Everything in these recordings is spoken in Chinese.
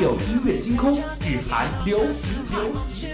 有音乐星空，日韩流行流行。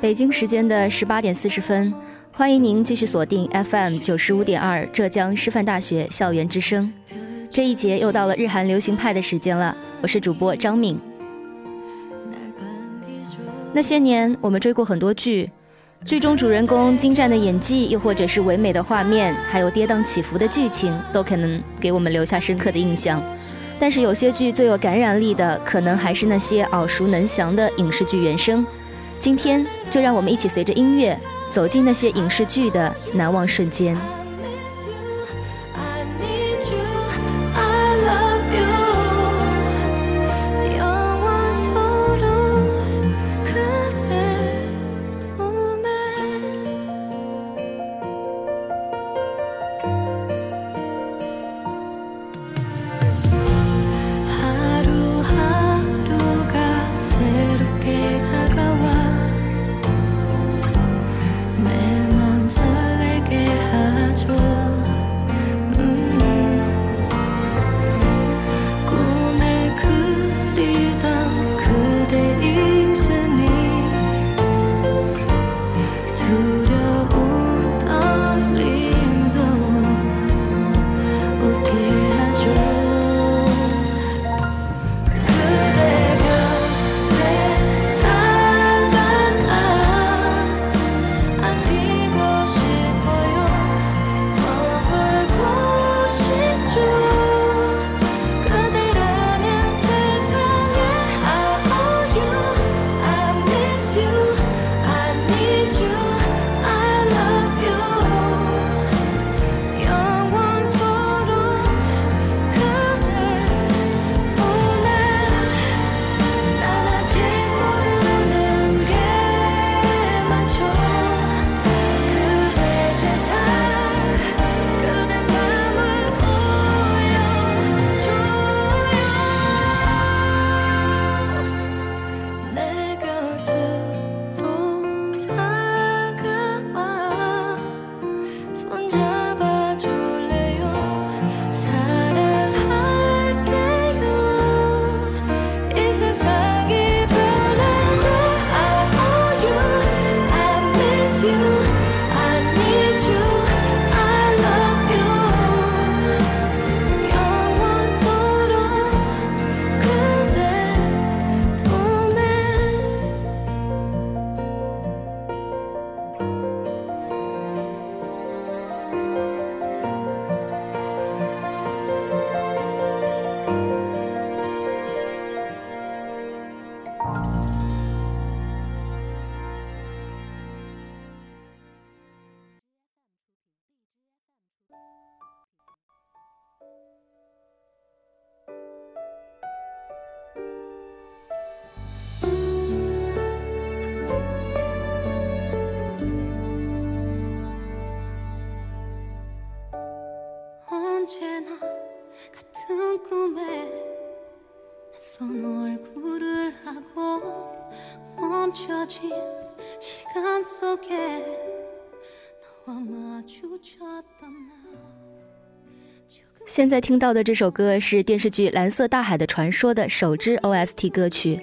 北京时间的十八点四十分，欢迎您继续锁定 FM 九十五点二浙江师范大学校园之声。这一节又到了日韩流行派的时间了，我是主播张敏。那些年，我们追过很多剧，剧中主人公精湛的演技，又或者是唯美的画面，还有跌宕起伏的剧情，都可能给我们留下深刻的印象。但是有些剧最有感染力的，可能还是那些耳熟能详的影视剧原声。今天就让我们一起随着音乐走进那些影视剧的难忘瞬间。 혼자 现在听到的这首歌是电视剧《蓝色大海的传说》的首支 OST 歌曲。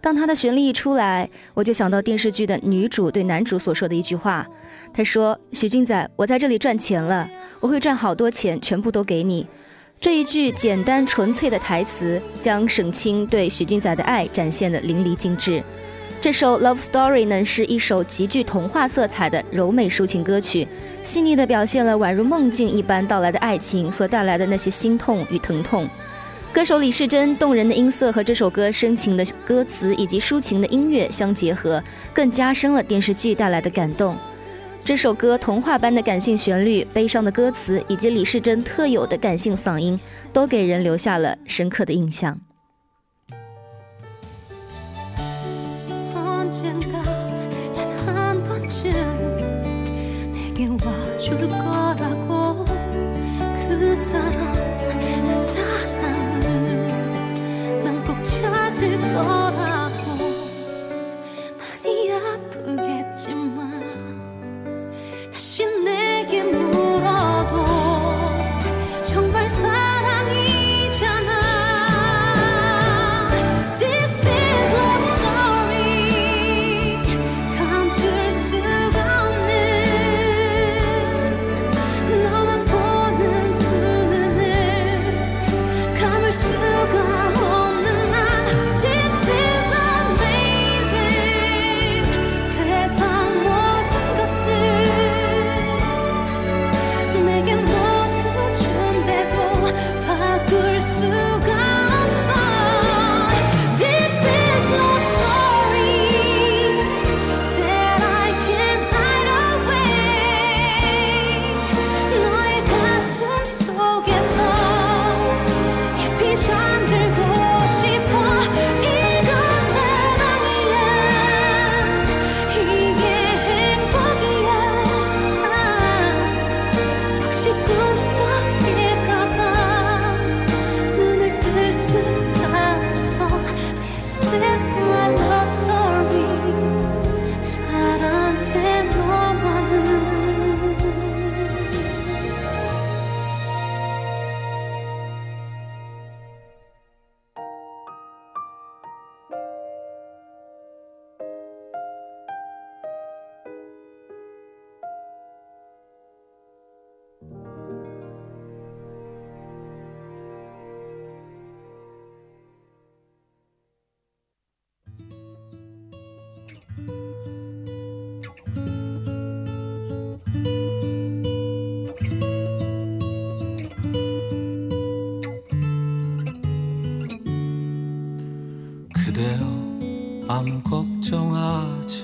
当它的旋律一出来，我就想到电视剧的女主对男主所说的一句话：“他说，许俊仔，我在这里赚钱了，我会赚好多钱，全部都给你。这一句简单纯粹的台词，将沈清对许俊仔的爱展现得淋漓尽致。这首《Love Story》呢，是一首极具童话色彩的柔美抒情歌曲，细腻地表现了宛如梦境一般到来的爱情所带来的那些心痛与疼痛。歌手李世珍动人的音色和这首歌深情的歌词以及抒情的音乐相结合，更加深了电视剧带来的感动。这首歌童话般的感性旋律、悲伤的歌词以及李世珍特有的感性嗓音，都给人留下了深刻的印象。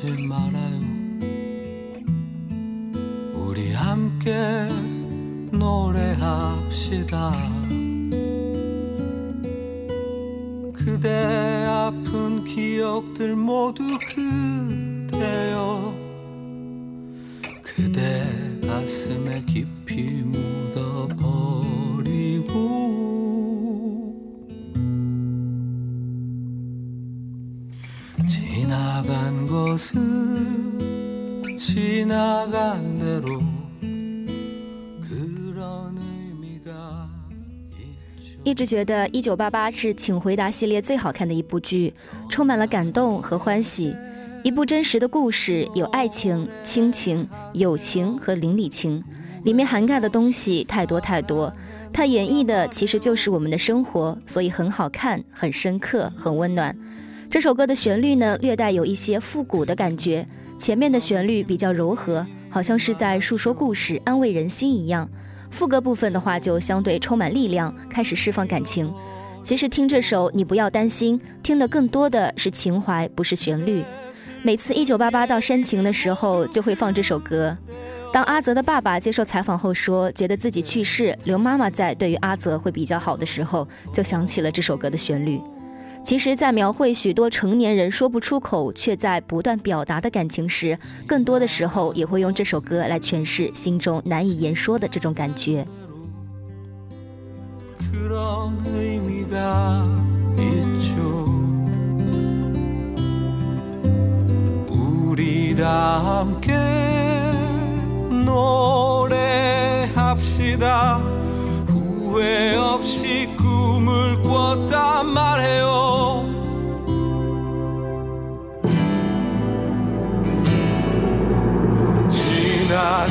하지 말아요. 우리 함께 노래합시다. 그대 아픈 기억들 모두 그대여 그대 가슴에 깊이 묻 一直觉得《一九八八》是《请回答》系列最好看的一部剧，充满了感动和欢喜。一部真实的故事，有爱情、亲情、友情和邻里情，里面涵盖的东西太多太多。它演绎的其实就是我们的生活，所以很好看、很深刻、很温暖。这首歌的旋律呢，略带有一些复古的感觉，前面的旋律比较柔和，好像是在述说故事、安慰人心一样。副歌部分的话就相对充满力量，开始释放感情。其实听这首《你不要担心》，听的更多的是情怀，不是旋律。每次一九八八到煽情的时候，就会放这首歌。当阿泽的爸爸接受采访后说，觉得自己去世，刘妈妈在对于阿泽会比较好的时候，就想起了这首歌的旋律。其实，在描绘许多成年人说不出口却在不断表达的感情时，更多的时候也会用这首歌来诠释心中难以言说的这种感觉。 그런 의미가 있죠. 우리 다 함께 노래합시다. 후회 없이 꿈을 꿨단 말해요.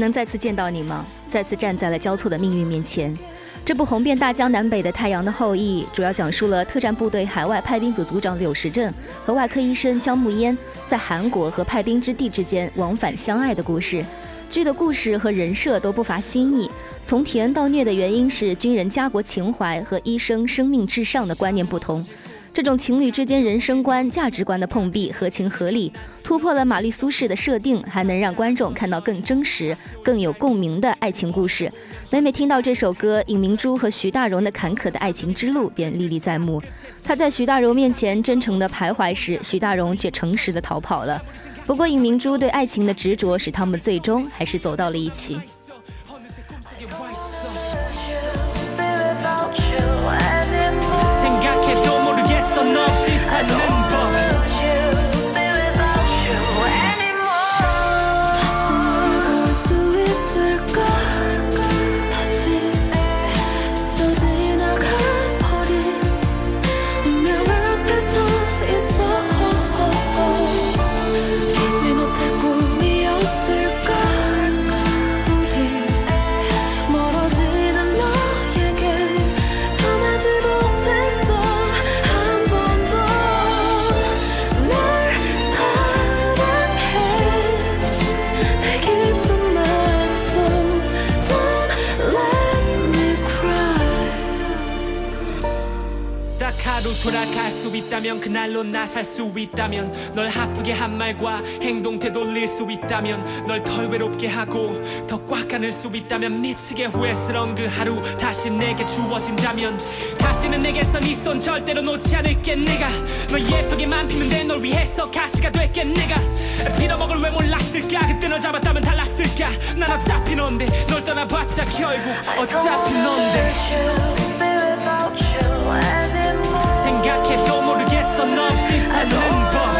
能再次见到你吗？再次站在了交错的命运面前。这部红遍大江南北的《太阳的后裔》，主要讲述了特战部队海外派兵组组长柳时镇和外科医生姜暮烟在韩国和派兵之地之间往返相爱的故事。剧的故事和人设都不乏新意，从甜到虐的原因是军人家国情怀和医生生命至上的观念不同。这种情侣之间人生观、价值观的碰壁，合情合理，突破了玛丽苏式的设定，还能让观众看到更真实、更有共鸣的爱情故事。每每听到这首歌，尹明珠和徐大荣的坎坷的爱情之路便历历在目。他在徐大荣面前真诚地徘徊时，徐大荣却诚实地逃跑了。不过，尹明珠对爱情的执着使他们最终还是走到了一起。 그날로 나 살 수 있다면 널 아프게 한 말과 행동 되돌릴 수 있다면 널 덜 외롭게 하고 더 꽉 안을 수 있다면 미치게 후회스러운 그 하루 다시 내게 주어진다면 다시는 내게서 네손 절대로 놓지 않을게 내가 너 예쁘게만 피면 돼 널 위해서 가시가 될게 내가 빌어먹을 왜 몰랐을까? 그때 너 잡았다면 달랐을까? 난 어차피 넌데 널 떠나봤자 결국 어차피 넌데 생각해도 Sana bir şey senden var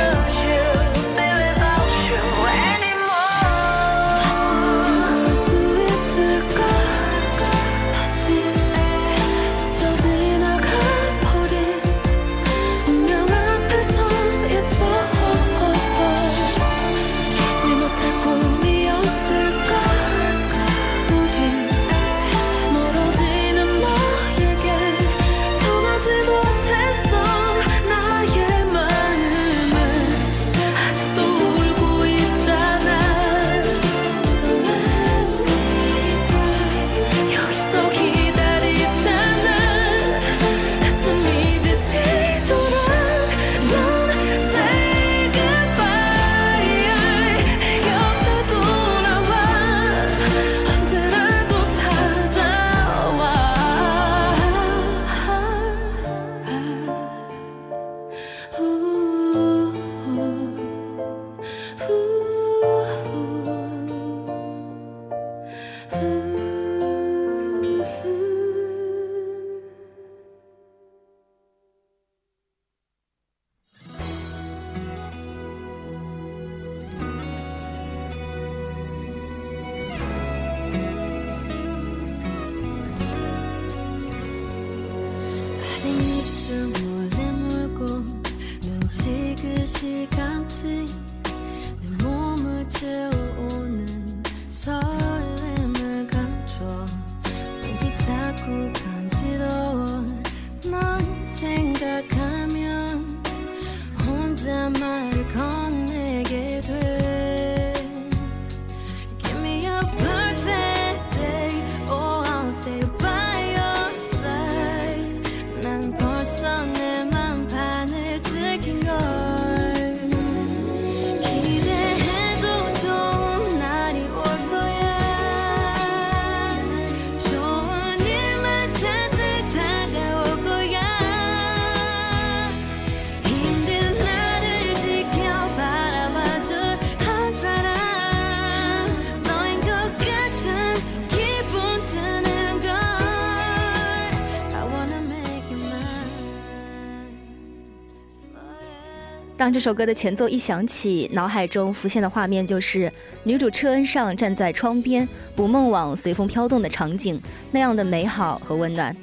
这首歌的前奏一响起，脑海中浮现的画面就是女主车恩上站在窗边，捕梦网随风飘动的场景，那样的美好和温暖。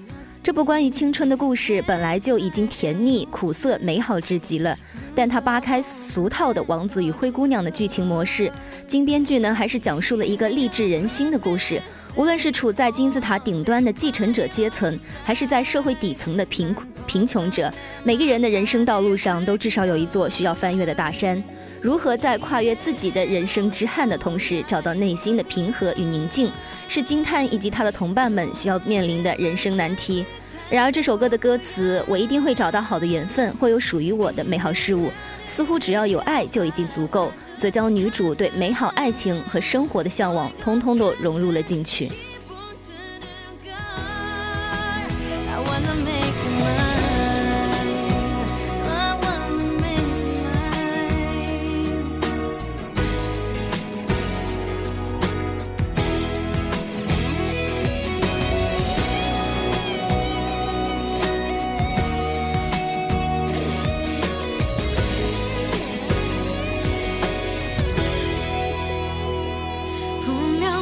这部关于青春的故事本来就已经甜腻、苦涩、美好至极了，但它扒开俗套的王子与灰姑娘的剧情模式，金编剧呢还是讲述了一个励志人心的故事。无论是处在金字塔顶端的继承者阶层，还是在社会底层的贫贫穷者，每个人的人生道路上都至少有一座需要翻越的大山。如何在跨越自己的人生之憾的同时，找到内心的平和与宁静，是金叹以及他的同伴们需要面临的人生难题。然而，这首歌的歌词“我一定会找到好的缘分，会有属于我的美好事物”，似乎只要有爱就已经足够，则将女主对美好爱情和生活的向往，通通都融入了进去。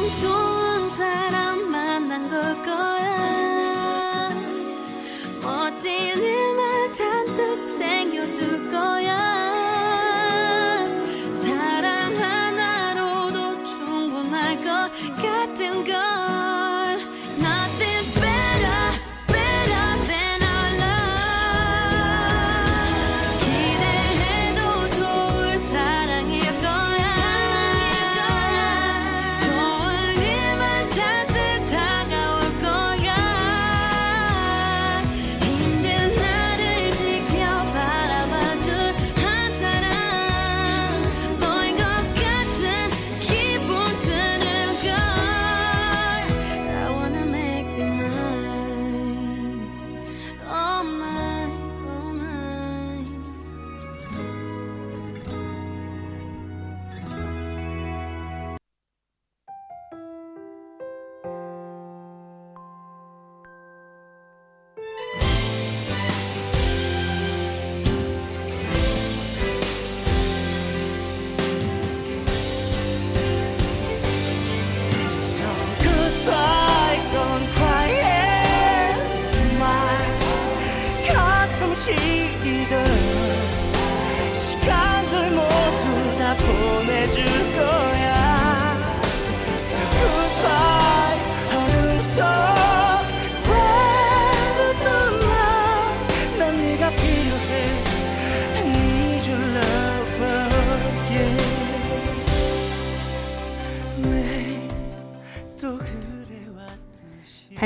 所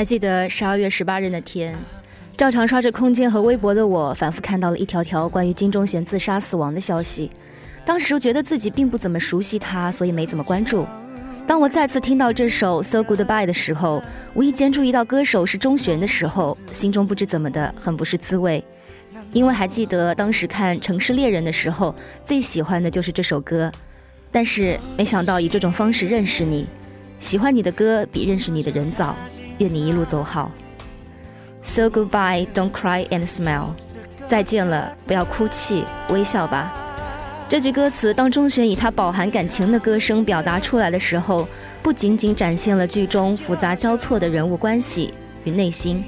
还记得十二月十八日那天，照常刷着空间和微博的我，反复看到了一条条关于金钟铉自杀死亡的消息。当时觉得自己并不怎么熟悉他，所以没怎么关注。当我再次听到这首《So Goodbye》的时候，无意间注意到歌手是钟铉的时候，心中不知怎么的很不是滋味。因为还记得当时看《城市猎人》的时候，最喜欢的就是这首歌。但是没想到以这种方式认识你，喜欢你的歌比认识你的人早。愿你一路走好。So goodbye, don't cry and smile。再见了，不要哭泣，微笑吧。这句歌词，当钟铉以他饱含感情的歌声表达出来的时候，不仅仅展现了剧中复杂交错的人物关系与内心，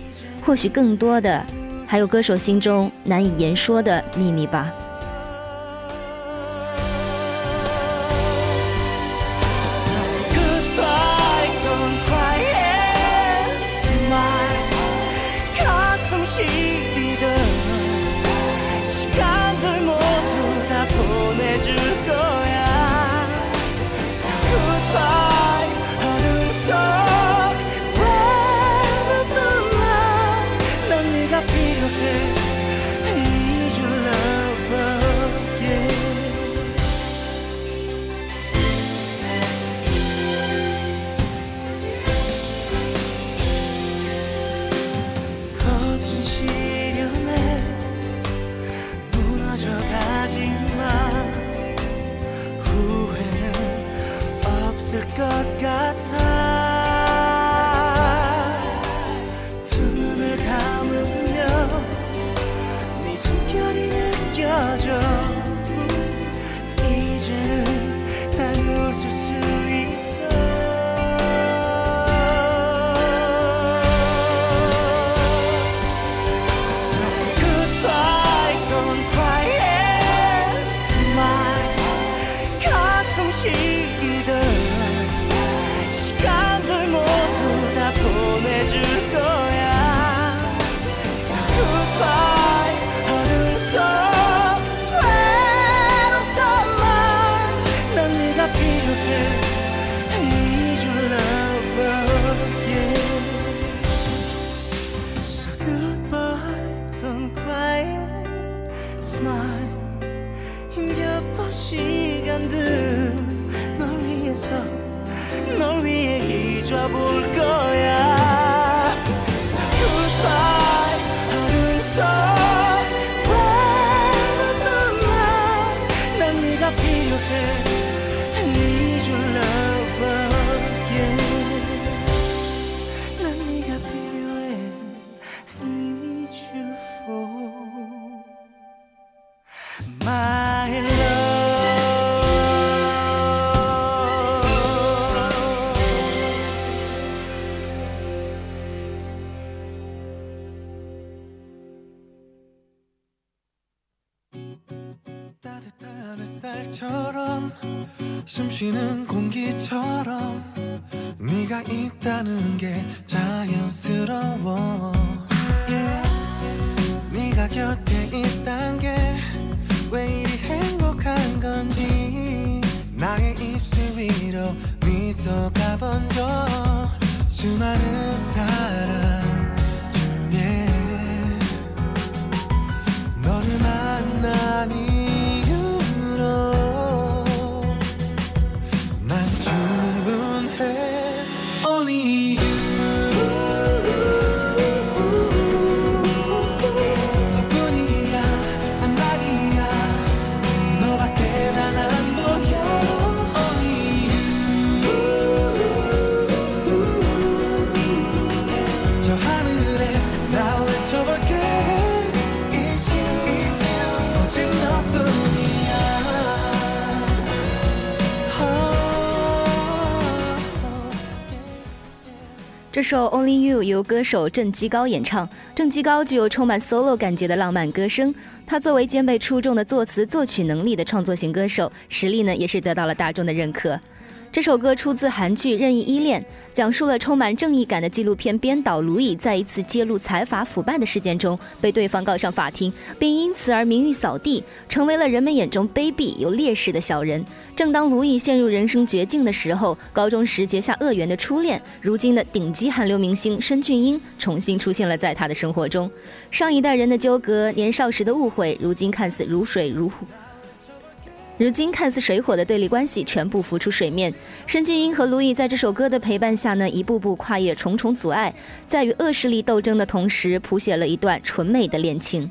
或许更多的还有歌手心中难以言说的秘密吧。 없을 것 같아 따뜻한 햇살처럼 숨쉬는 공기처럼 네가 있다는 게 자연스러워 yeah. 네가 곁에 있단 게왜 이리 행복한 건지 나의 입술 위로 미소가 번져 수많은 사람 중에 너를 이 首《Only You》由歌手郑基高演唱。郑基高具有充满 solo 感觉的浪漫歌声，他作为兼备出众的作词作曲能力的创作型歌手，实力呢也是得到了大众的认可。这首歌出自韩剧《任意依恋》，讲述了充满正义感的纪录片编导卢乙在一次揭露财阀腐败的事件中被对方告上法庭，并因此而名誉扫地，成为了人们眼中卑鄙有劣势的小人。正当卢乙陷入人生绝境的时候，高中时结下恶缘的初恋，如今的顶级韩流明星申俊英重新出现了在他的生活中。上一代人的纠葛，年少时的误会，如今看似如水如虎。如今看似水火的对立关系全部浮出水面。申俊英和卢毅在这首歌的陪伴下呢，一步步跨越重重阻碍，在与恶势力斗争的同时，谱写了一段纯美的恋情。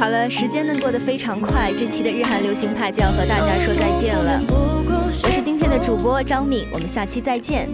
好了时间呢过得非常快这期的日韩流行派就要和大家说再见了。我是今天的主播张敏我们下期再见。